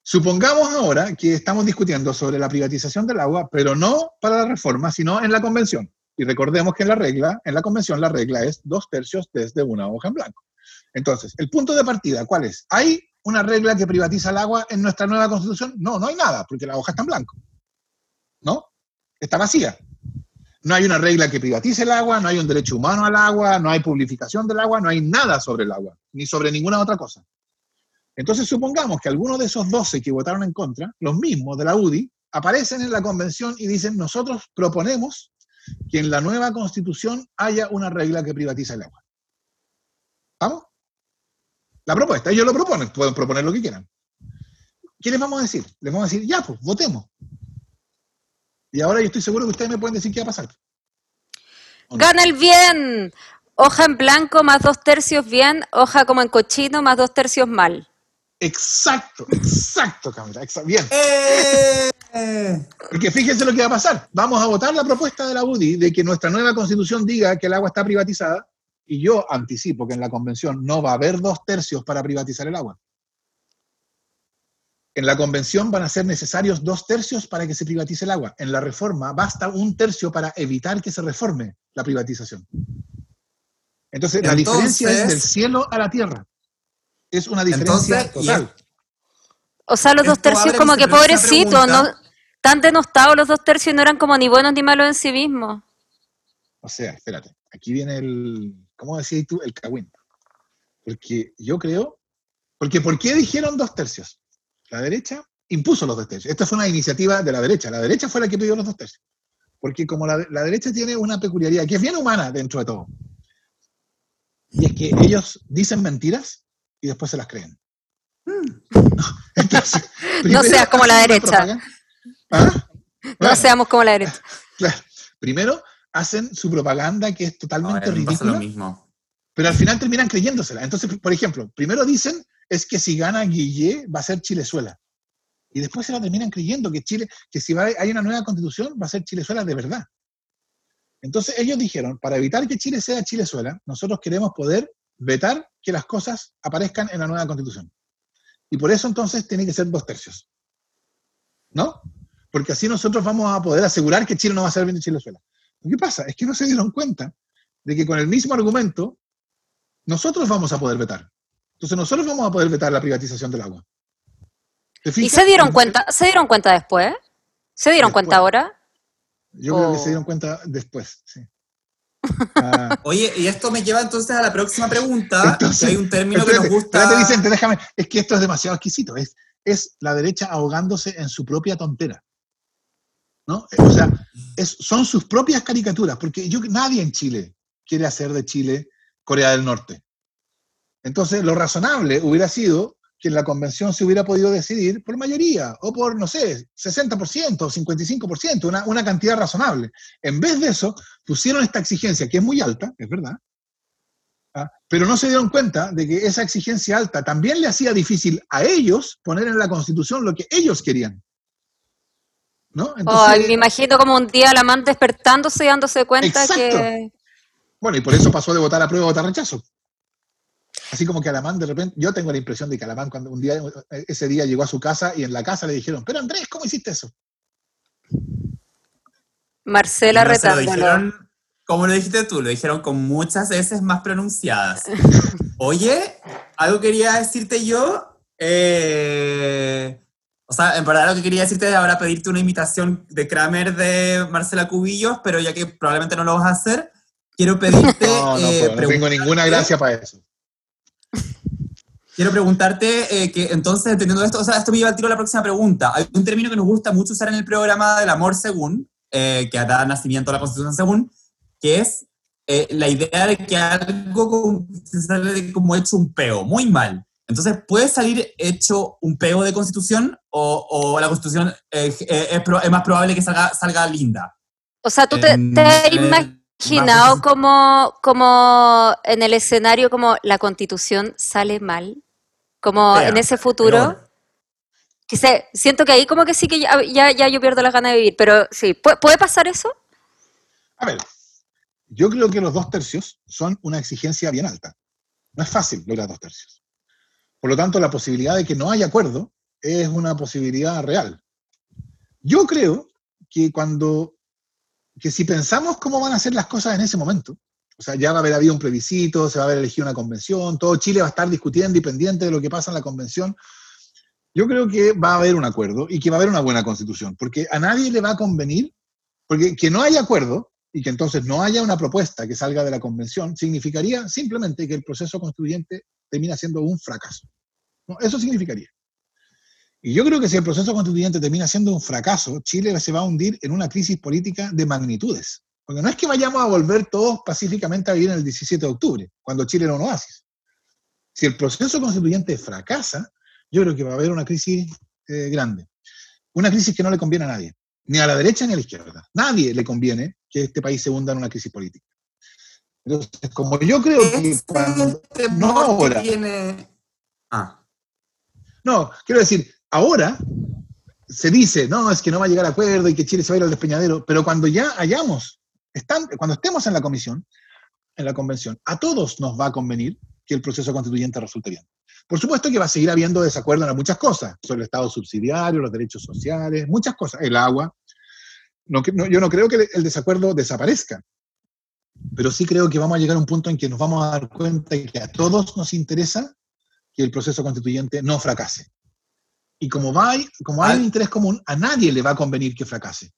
Supongamos ahora que estamos discutiendo sobre la privatización del agua, pero no para la reforma, sino en la convención. Y recordemos que en la regla, en la convención, la regla es dos tercios desde una hoja en blanco. Entonces, el punto de partida, ¿cuál es? ¿Hay una regla que privatiza el agua en nuestra nueva constitución? No, no hay nada, porque la hoja está en blanco. ¿No? Está vacía. No hay una regla que privatice el agua, no hay un derecho humano al agua, no hay publificación del agua, no hay nada sobre el agua, ni sobre ninguna otra cosa. Entonces supongamos que algunos de esos 12 que votaron en contra, los mismos de la UDI, aparecen en la convención y dicen, nosotros proponemos que en la nueva constitución haya una regla que privatiza el agua. ¿Vamos? La propuesta, ellos lo proponen, pueden proponer lo que quieran. ¿Qué les vamos a decir? Les vamos a decir, ya, pues, votemos. Y ahora yo estoy seguro que ustedes me pueden decir qué va a pasar. ¿O no? Gana el bien. Hoja en blanco más dos tercios bien, hoja como en cochino más dos tercios mal. Exacto, exacto, Camila. exa- Bien. ¡Eh! Porque fíjense lo que va a pasar. Vamos a votar la propuesta de la UDI de que nuestra nueva constitución diga que el agua está privatizada y yo anticipo que en la convención no va a haber dos tercios para privatizar el agua. En la convención van a ser necesarios dos tercios para que se privatice el agua. En la reforma basta un tercio para evitar que se reforme la privatización. Entonces, la diferencia es del cielo a la tierra. Es una diferencia Entonces, total. O sea, los dos tercios como que ¿no? pregunta. Tan denostados los dos tercios y no eran como ni buenos ni malos en sí mismos. O sea, espérate, aquí viene el, ¿cómo decías tú? El cagüín. Porque yo creo, porque ¿por qué dijeron dos tercios? La derecha impuso los dos tercios. Esta fue una iniciativa de la derecha. La derecha fue la que pidió los dos tercios. Porque como la, la derecha tiene una peculiaridad que es bien humana dentro de todo, y es que ellos dicen mentiras y después se las creen. [LAUGHS] Entonces, [LAUGHS] primero seas como la derecha. ¿Ah? No seamos como la [LAUGHS] derecha. claro. Primero hacen su propaganda que es totalmente lo ridícula, mismo. pero al final terminan creyéndosela. Entonces, por ejemplo, primero dicen es que si gana Guille va a ser Chilezuela. Y después se la terminan creyendo que Chile, que si va- hay una nueva constitución va a ser Chilezuela de verdad. Entonces ellos dijeron, para evitar que Chile sea Chilezuela, nosotros queremos poder vetar que las cosas aparezcan en la nueva constitución. Y por eso entonces tiene que ser dos tercios. ¿No? Porque así nosotros vamos a poder asegurar que Chile no va a ser bien Chilezuela. Lo que pasa es que no se dieron cuenta de que con el mismo argumento nosotros vamos a poder vetar. Entonces nosotros vamos a poder vetar la privatización del agua. ¿Te ¿Y se dieron cuenta? ¿Se dieron cuenta después? ¿Se dieron Después. cuenta ahora? Yo creo que se dieron cuenta después, sí. Ah, Oye, y esto me lleva entonces a la próxima pregunta, Entonces, que hay un término que espérate, nos gusta. espérate, Vicente, déjame. Es que esto es demasiado exquisito. Es, es la derecha ahogándose en su propia tontera. ¿No? O sea, es- son sus propias caricaturas, porque yo, nadie en Chile quiere hacer de Chile Corea del Norte. Entonces, lo razonable hubiera sido que en la convención se hubiera podido decidir por mayoría, o por, no sé, 60% o 55%, una, una cantidad razonable. En vez de eso, pusieron esta exigencia, que es muy alta, es verdad, ¿ah? pero no se dieron cuenta de que esa exigencia alta también le hacía difícil a ellos poner en la Constitución lo que ellos querían. ¿No? Entonces, Ay, me imagino como un día la man despertándose y dándose cuenta Exacto. que... Bueno, y por eso pasó de votar a prueba a votar rechazo. Así como que Alamán de repente, yo tengo la impresión de que Alamán cuando un día, ese día llegó a su casa y en la casa le dijeron, pero Andrés, ¿cómo hiciste eso? Marcela retándolo. como lo dijiste tú, lo dijeron con muchas veces más pronunciadas. [LAUGHS] Oye, algo quería decirte yo. eh, o sea, en verdad lo que quería decirte es ahora pedirte una invitación de Kramer de Marcela Cubillos, pero ya que probablemente no lo vas a hacer, quiero pedirte. [LAUGHS] No, no, eh, puedo, no tengo ninguna gracia para eso. Quiero preguntarte eh, que entonces, entendiendo esto, o sea, esto me lleva al tiro a la próxima pregunta. Hay un término que nos gusta mucho usar en el programa del amor según, eh, que da nacimiento a la constitución según, que es eh, la idea de que algo se sale como hecho un peo, muy mal. Entonces, ¿puede salir hecho un peo de constitución o, o la constitución eh, es, más probable que salga, salga linda? O sea, ¿tú te, te has bajo- como, como en el escenario como la constitución sale mal? Como en ese futuro. peor. Que sé, siento que ahí como que sí que ya, ya, ya yo pierdo las ganas de vivir, pero sí, ¿puede, puede pasar eso? A ver, yo creo que los dos tercios son una exigencia bien alta. No es fácil lograr dos tercios. Por lo tanto, la posibilidad de que no haya acuerdo es una posibilidad real. Yo creo que cuando, que si pensamos cómo van a ser las cosas en ese momento, o sea, ya va a haber habido un plebiscito, se va a haber elegido una convención, todo Chile va a estar discutiendo y pendiente de lo que pasa en la convención, yo creo que va a haber un acuerdo y que va a haber una buena constitución, porque a nadie le va a convenir, porque que no haya acuerdo y que entonces no haya una propuesta que salga de la convención, significaría simplemente que el proceso constituyente termina siendo un fracaso. ¿no? Eso significaría. Y yo creo que si el proceso constituyente termina siendo un fracaso, Chile se va a hundir en una crisis política de magnitudes. Porque no es que vayamos a volver todos pacíficamente a vivir en el 17 de octubre, cuando Chile era un oasis. Si el proceso constituyente fracasa, yo creo que va a haber una crisis eh, grande. Una crisis que no le conviene a nadie, ni a la derecha ni a la izquierda. Nadie le conviene que este país se hunda en una crisis política. Entonces, como yo creo que Ese cuando- no ahora. que tiene... Ah, No, quiero decir, ahora se dice, no, es que no va a llegar a acuerdo y que Chile se va a ir al despeñadero, pero cuando ya hayamos, cuando estemos en la comisión, en la convención, a todos nos va a convenir que el proceso constituyente resulte bien. Por supuesto que va a seguir habiendo desacuerdo en muchas cosas, sobre el Estado subsidiario, los derechos sociales, muchas cosas, el agua. Yo no creo que el desacuerdo desaparezca, pero sí creo que vamos a llegar a un punto en que nos vamos a dar cuenta de que a todos nos interesa que el proceso constituyente no fracase. Y como, va, como hay un interés común, a nadie le va a convenir que fracase.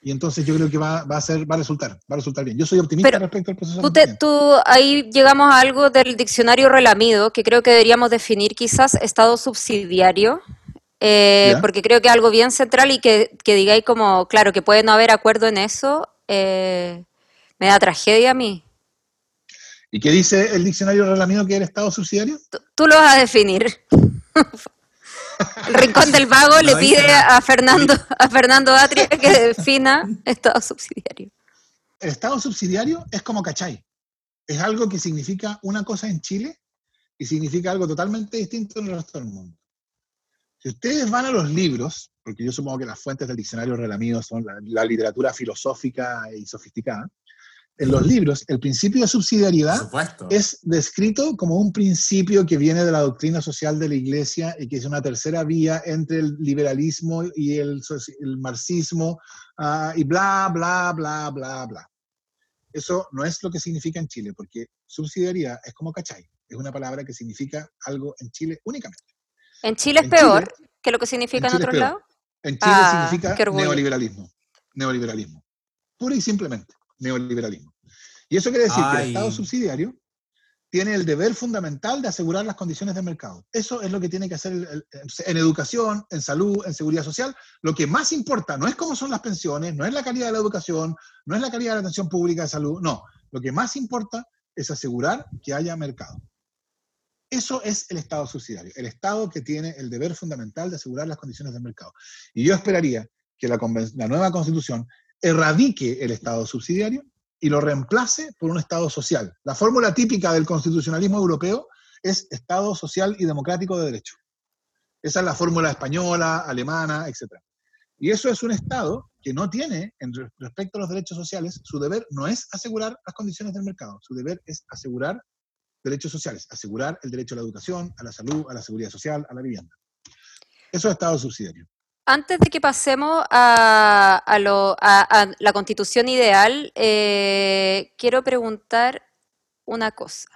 Y entonces yo creo que va, va a ser, va a resultar, va a resultar bien. Yo soy optimista Pero respecto al proceso Tú, te- tú- ahí llegamos a algo del diccionario relamido, que creo que deberíamos definir quizás estado subsidiario, eh, porque creo que es algo bien central y que, que digáis como, claro, que puede no haber acuerdo en eso, eh, me da tragedia a mí. ¿Y qué dice el diccionario relamido que es el Estado subsidiario? Tú, tú lo vas a definir. [LAUGHS] El Rincón del Vago le No pide a Fernando, a Fernando Atria que [LAUGHS] defina estado subsidiario. El Estado subsidiario es como cachai. Es algo que significa una cosa en Chile y significa algo totalmente distinto en el resto del mundo. Si ustedes van a los libros, porque yo supongo que las fuentes del diccionario relamido son la, la literatura filosófica y sofisticada, en los libros el principio de subsidiariedad es descrito como un principio que viene de la doctrina social de la Iglesia y que es una tercera vía entre el liberalismo y el, el marxismo ah, y bla, bla, bla, bla, bla. Eso no es lo que significa en Chile, porque subsidiariedad es como cachai, es una palabra que significa algo en Chile únicamente. En Chile es En peor Chile- que lo que significa en, en otros lados. En Chile Ah, significa neoliberalismo. Neoliberalismo. Pura y simplemente, neoliberalismo. Y eso quiere decir que el. Estado subsidiario tiene el deber fundamental de asegurar las condiciones del mercado. Eso es lo que tiene que hacer el- el- en educación, en salud, en seguridad social. Lo que más importa no es cómo son las pensiones, no es la calidad de la educación, no es la calidad de la atención pública de salud, no. Lo que más importa es asegurar que haya mercado. Eso es el Estado subsidiario, el Estado que tiene el deber fundamental de asegurar las condiciones del mercado. Y yo esperaría que la, la nueva constitución erradique el Estado subsidiario y lo reemplace por un Estado social. La fórmula típica del constitucionalismo europeo es Estado social y democrático de derecho. Esa es la fórmula española, alemana, etc. Y eso es un Estado que no tiene, en re- respecto a los derechos sociales, su deber no es asegurar las condiciones del mercado, su deber es asegurar derechos sociales, asegurar el derecho a la educación, a la salud, a la seguridad social, a la vivienda. Eso es Estado subsidiario. Antes de que pasemos a, a lo- a- la constitución ideal, eh, quiero preguntar una cosa.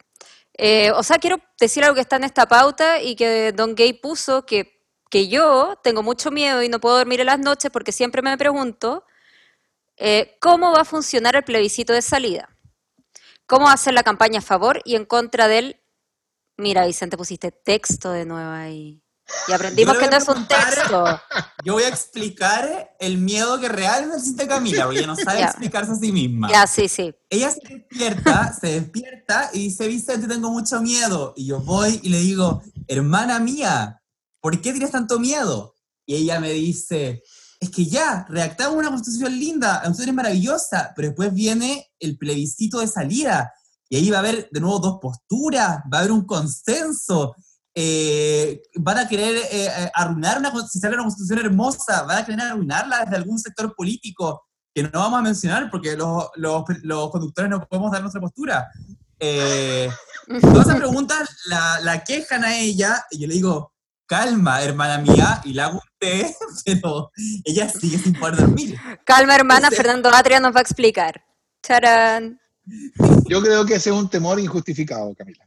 Eh, o sea, quiero decir algo que está en esta pauta y que Don Gay puso, que, que yo tengo mucho miedo y no puedo dormir en las noches porque siempre me pregunto eh, cómo va a funcionar el plebiscito de salida. ¿Cómo va a ser la campaña a favor y en contra del... Mira, Vicente, pusiste texto de nuevo ahí. Y aprendimos que no es un texto. [LAUGHS] Yo voy a explicar el miedo que realmente siente Camila, porque ella no sabe [LAUGHS] explicarse a sí misma. Ya, sí, sí. Ella se despierta, se despierta y dice, Vicente, tengo mucho miedo. Y yo voy y le digo, hermana mía, ¿por qué tienes tanto miedo? Y ella me dice, es que ya, redactamos una constitución linda, la constitución es maravillosa, pero después viene el plebiscito de salida. Y ahí va a haber de nuevo dos posturas, va a haber un consenso. Eh, van a querer eh, eh, arruinar una, si sale una constitución hermosa, van a querer arruinarla desde algún sector político que no vamos a mencionar porque los, los, los conductores no podemos dar nuestra postura. Eh, todas esas preguntas la, la quejan a ella y yo le digo, calma, hermana mía, y la hago un té, [LAUGHS] pero ella sigue sin poder dormir. Calma, hermana, Fernando Atria nos va a explicar. ¡Charán! Yo creo que ese es un temor injustificado, Camila.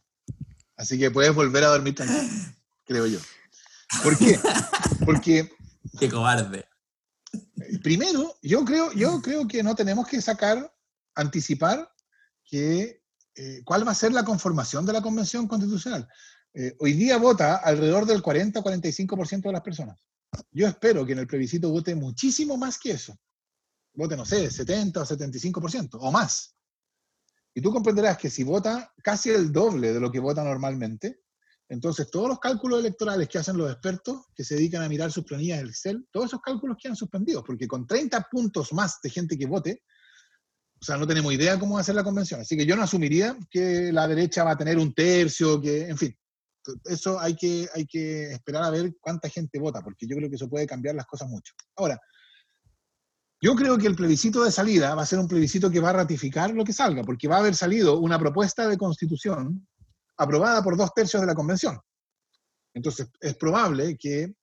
Así que puedes volver a dormir tranquilo, creo yo. ¿Por qué? Porque Qué cobarde. Primero, yo creo, yo creo que no tenemos que sacar anticipar que, eh, cuál va a ser la conformación de la Convención Constitucional. Eh, hoy día vota alrededor del 40 o 45% de las personas. Yo espero que en el plebiscito vote muchísimo más que eso. Vote, no sé, 70 o 75% o más. Y tú comprenderás que si vota casi el doble de lo que vota normalmente, entonces todos los cálculos electorales que hacen los expertos que se dedican a mirar sus planillas del Excel, todos esos cálculos quedan suspendidos, porque con 30 puntos más de gente que vote, o sea, no tenemos idea cómo va a ser la convención. Así que yo no asumiría que la derecha va a tener un tercio, que, en fin, eso hay que, hay que esperar a ver cuánta gente vota, porque yo creo que eso puede cambiar las cosas mucho. Ahora, yo creo que el plebiscito de salida va a ser un plebiscito que va a ratificar lo que salga, porque va a haber salido una propuesta de constitución aprobada por dos tercios de la convención. Entonces, es probable que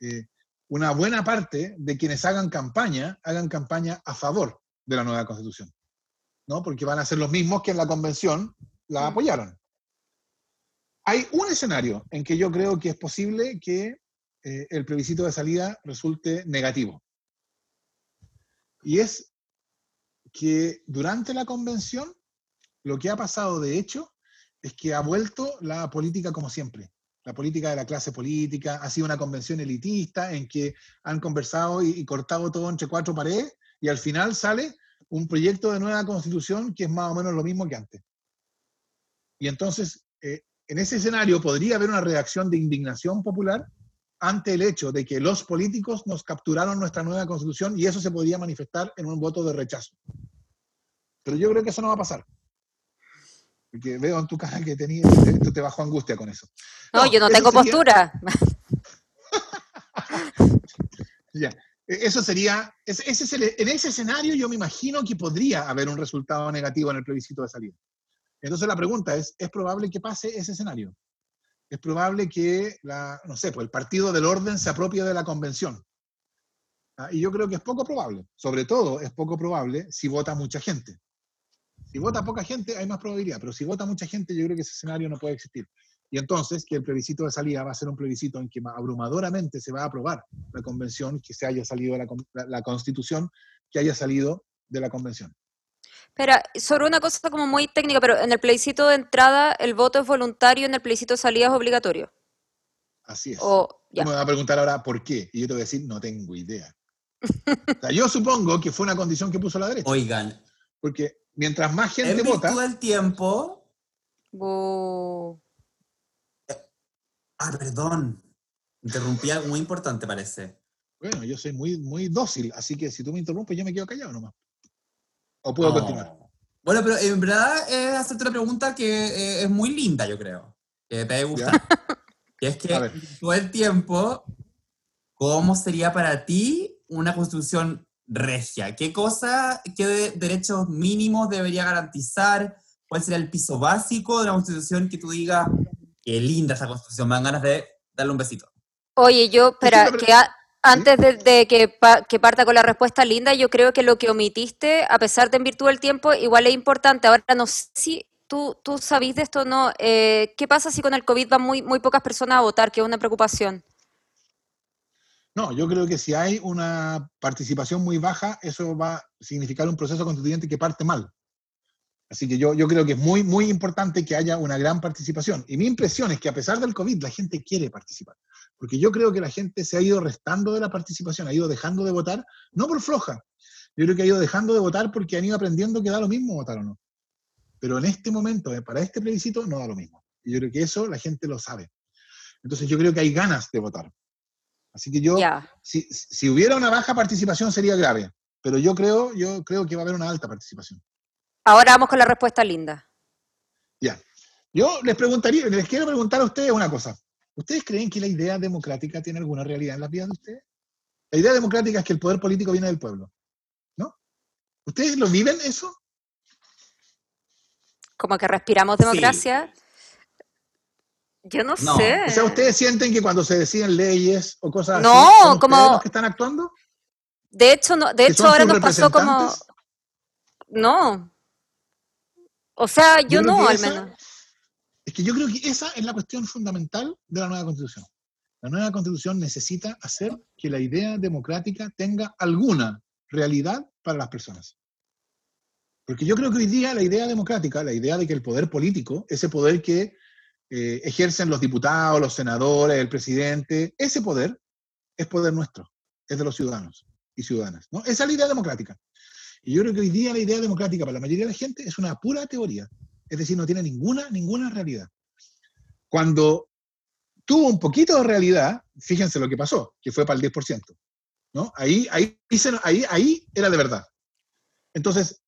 eh, una buena parte de quienes hagan campaña, hagan campaña a favor de la nueva constitución. ¿no? Porque van a ser los mismos que en la convención la apoyaron. Hay un escenario en que yo creo que es posible que eh, el plebiscito de salida resulte negativo. Y es que durante la convención lo que ha pasado de hecho es que ha vuelto la política como siempre. La política de la clase política ha sido una convención elitista en que han conversado y, cortado todo entre cuatro paredes y al final sale un proyecto de nueva constitución que es más o menos lo mismo que antes. Y entonces, eh, en ese escenario podría haber una reacción de indignación popular ante el hecho de que los políticos nos capturaron nuestra nueva constitución y eso se podría manifestar en un voto de rechazo. Pero yo creo que eso no va a pasar. Porque veo en tu cara que tenías, esto te bajó angustia con eso. No, yo no tengo postura. [LAUGHS] ya. E, eso sería, ese es en ese escenario yo me imagino que podría haber un resultado negativo en el plebiscito de salida. Entonces la pregunta es, ¿es probable que pase ese escenario? Es probable que, la, no sé, pues el partido del orden se apropie de la convención. Ah, y yo creo que es poco probable. Sobre todo es poco probable si vota mucha gente. Si vota poca gente hay más probabilidad, pero si vota mucha gente yo creo que ese escenario no puede existir. Y entonces que el plebiscito de salida va a ser un plebiscito en que abrumadoramente se va a aprobar la convención, que se haya salido la, la constitución, que haya salido de la convención. Espera, sobre una cosa como muy técnica, pero en el plebiscito de entrada el voto es voluntario, en el plebiscito de salida es obligatorio. Así es. me va a preguntar ahora por qué, y yo te voy a decir, no tengo idea. yo supongo que fue una condición que puso la derecha. Oigan. Porque mientras más gente vota. todo el tiempo. Ah, perdón. Interrumpí algo muy importante, parece. Bueno, yo soy muy, muy dócil, así que si tú me interrumpes, yo me quedo callado nomás. ¿O puedo continuar? Bueno, pero en verdad es hacerte una pregunta que eh, es muy linda, yo creo. Que te gusta. Que es que todo el tiempo, ¿cómo sería para ti una constitución regia? ¿Qué cosa, qué derechos mínimos debería garantizar? ¿Cuál sería el piso básico de la constitución que tú digas, qué linda esa constitución, me dan ganas de darle un besito? Oye, yo, espera, que antes de, que, parta con la respuesta linda, yo creo que lo que omitiste, a pesar de en virtud del tiempo, igual es importante. Ahora no sé si tú, tú sabís de esto o no. Eh, ¿Qué pasa si con el COVID van muy, muy pocas personas a votar, que es una preocupación? No, yo creo que si hay una participación muy baja, eso va a significar un proceso constituyente que parte mal. Así que yo, yo creo que es muy, muy importante que haya una gran participación. Y mi impresión es que a pesar del COVID, la gente quiere participar. Porque yo creo que la gente se ha ido restando de la participación, ha ido dejando de votar, no por floja. Yo creo que ha ido dejando de votar porque han ido aprendiendo que da lo mismo votar o no. Pero en este momento, eh, para este plebiscito, no da lo mismo. Y yo creo que eso la gente lo sabe. Entonces yo creo que hay ganas de votar. Así que yo, si, si, hubiera una baja participación sería grave, pero yo creo, yo creo que va a haber una alta participación. Ahora vamos con la respuesta linda. Ya. Yo les preguntaría, les quiero preguntar a ustedes una cosa. ¿Ustedes creen que la idea democrática tiene alguna realidad en la vida de ustedes? La idea democrática es que el poder político viene del pueblo. ¿No? ¿Ustedes lo viven eso? Como que respiramos democracia. Yo no, sé. O sea, ¿ustedes sienten que cuando se deciden leyes o cosas no, así, son como los que están actuando? De hecho, no, de hecho ahora nos pasó como no. O sea, yo, no, al menos. Es que yo creo que esa es la cuestión fundamental de la nueva constitución. La nueva constitución necesita hacer que la idea democrática tenga alguna realidad para las personas. Porque yo creo que hoy día la idea democrática, la idea de que el poder político, ese poder que eh, ejercen los diputados, los senadores, el presidente, ese poder es poder nuestro, es de los ciudadanos y ciudadanas. ¿no? Esa es la idea democrática. Y yo creo que hoy día la idea democrática para la mayoría de la gente es una pura teoría, es decir, no tiene ninguna, ninguna realidad. Cuando tuvo un poquito de realidad, fíjense lo que pasó, que fue para el 10%. ¿no? Ahí, ahí, ahí, ahí era de verdad. Entonces,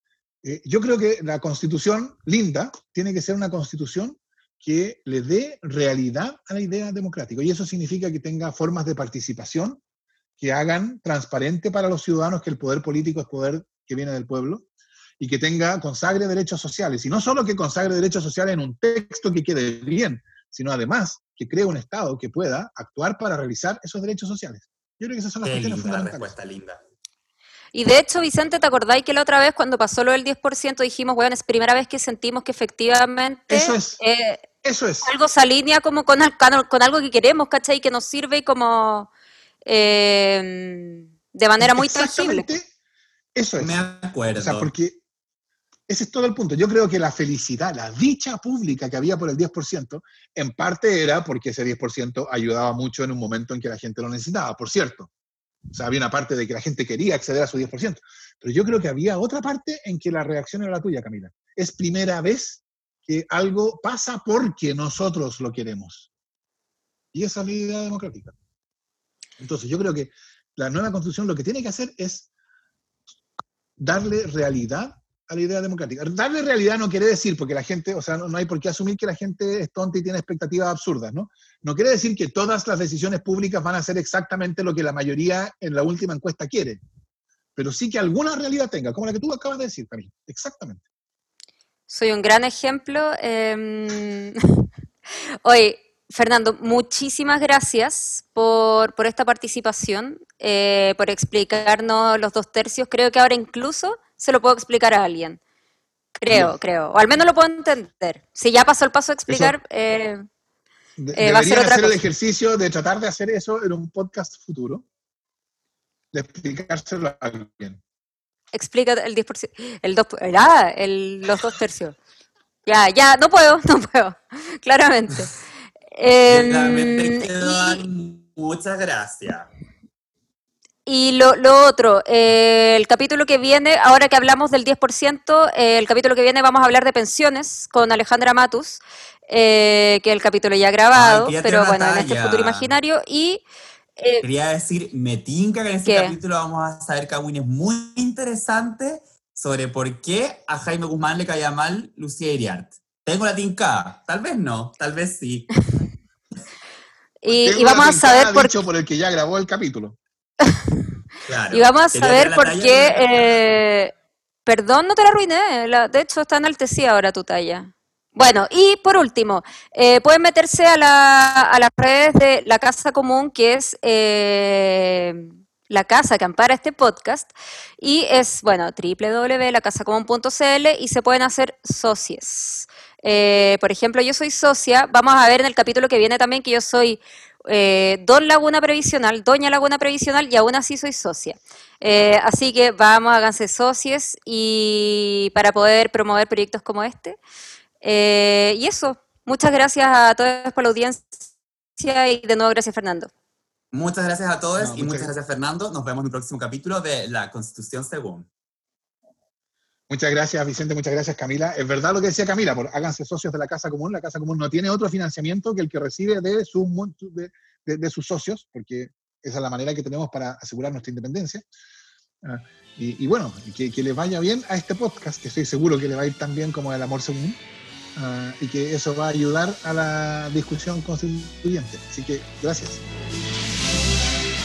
eh, yo creo que la constitución linda tiene que ser una constitución que le dé realidad a la idea democrática. Y eso significa que tenga formas de participación que hagan transparente para los ciudadanos que el poder político es poder que viene del pueblo y que tenga, consagre derechos sociales. Y no solo que consagre derechos sociales en un texto que quede bien, sino además que cree un Estado que pueda actuar para realizar esos derechos sociales. Yo creo que esas son las Qué cuestiones linda, fundamentales. respuesta linda. Y de hecho, Vicente, ¿te acordáis que la otra vez cuando pasó lo del 10% dijimos, bueno, es primera vez que sentimos que efectivamente Eso es. eh, Eso es. algo se alinea como con, al- con- con algo que queremos, ¿cachai? Que nos sirve y como eh, de manera muy tangible. Exactamente, Eso es. Me acuerdo. O sea, porque ese es todo el punto. Yo creo que la felicidad, la dicha pública que había por el 10%, en parte era porque ese 10% ayudaba mucho en un momento en que la gente lo necesitaba, por cierto. O sea, había una parte de que la gente quería acceder a su 10%. Pero yo creo que había otra parte en que la reacción era la tuya, Camila. Es primera vez que algo pasa porque nosotros lo queremos. Y esa es la idea democrática. Entonces, yo creo que la nueva constitución lo que tiene que hacer es darle realidad a la idea democrática. Darle realidad no quiere decir, porque la gente, o sea, no, no hay por qué asumir que la gente es tonta y tiene expectativas absurdas, ¿no? No quiere decir que todas las decisiones públicas van a ser exactamente lo que la mayoría en la última encuesta quiere, pero sí que alguna realidad tenga, como la que tú acabas de decir, Camila. Exactamente. Soy un gran ejemplo. eh, [LAUGHS] Oye, Fernando, muchísimas gracias por, por esta participación, eh, por explicarnos los dos tercios. Creo que ahora incluso se lo puedo explicar a alguien. Creo, creo. O al menos lo puedo entender. Si ya pasó el paso a explicar, eh, De- Eh, va a ser otra hacer el ejercicio de tratar de hacer eso en un podcast futuro, de explicárselo a alguien. explica el 10%. El dos, el- ah, el- los dos tercios. Ya, ya, no puedo, [LAUGHS] no puedo. Claramente. [LAUGHS] Em, Realmente y- quedan muchas gracias. Y lo, lo otro, eh, el capítulo que viene, ahora que hablamos del 10%, eh, el capítulo que viene vamos a hablar de pensiones con Alejandra Matus, eh, que es el capítulo ya grabado, Ay, pero bueno, en este futuro imaginario. Y eh, Quería decir, me tinca que en este ¿Qué? capítulo vamos a saber cagüines muy interesantes sobre por qué a Jaime Guzmán le caía mal Lucía Iriart. Tengo la tincada, tal vez no, tal vez sí. [LAUGHS] y, vamos a saber por por el que ya grabó el capítulo. Claro. Y vamos a la por qué. eh, perdón, no te la arruiné. la- de hecho, está enaltecida ahora tu talla. Bueno, y por último, eh, pueden meterse a, la- a las redes de la Casa Común, que es eh, la casa que ampara este podcast, y es, bueno, www.lacasacomún.cl y se pueden hacer socios. Eh, por ejemplo, yo soy socia, vamos a ver en el capítulo que viene también que yo soy eh, Don Laguna Previsional, Doña Laguna Previsional y aún así soy socia. Eh, así que vamos, háganse socios y para poder promover proyectos como este. Eh, y eso, muchas gracias a todos por la audiencia y de nuevo gracias Fernando. Muchas gracias a todos No, y muchas muchas gracias Fernando. Nos vemos en el próximo capítulo de La Constitución Según. Muchas gracias, Vicente, muchas gracias, Camila. Es verdad lo que decía Camila, por, háganse socios de la Casa Común. La Casa Común no tiene otro financiamiento que el que recibe de, sus socios, porque esa es la manera que tenemos para asegurar nuestra independencia. Ah, y, bueno, que, que les vaya bien a este podcast, que estoy seguro que le va a ir tan bien como el amor según, ah, y que eso va a ayudar a la discusión constituyente. Así que gracias.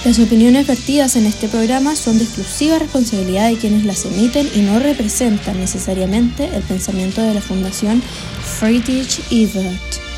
Las opiniones vertidas en este programa son de exclusiva responsabilidad de quienes las emiten y no representan necesariamente el pensamiento de la Fundación Friedrich Ebert.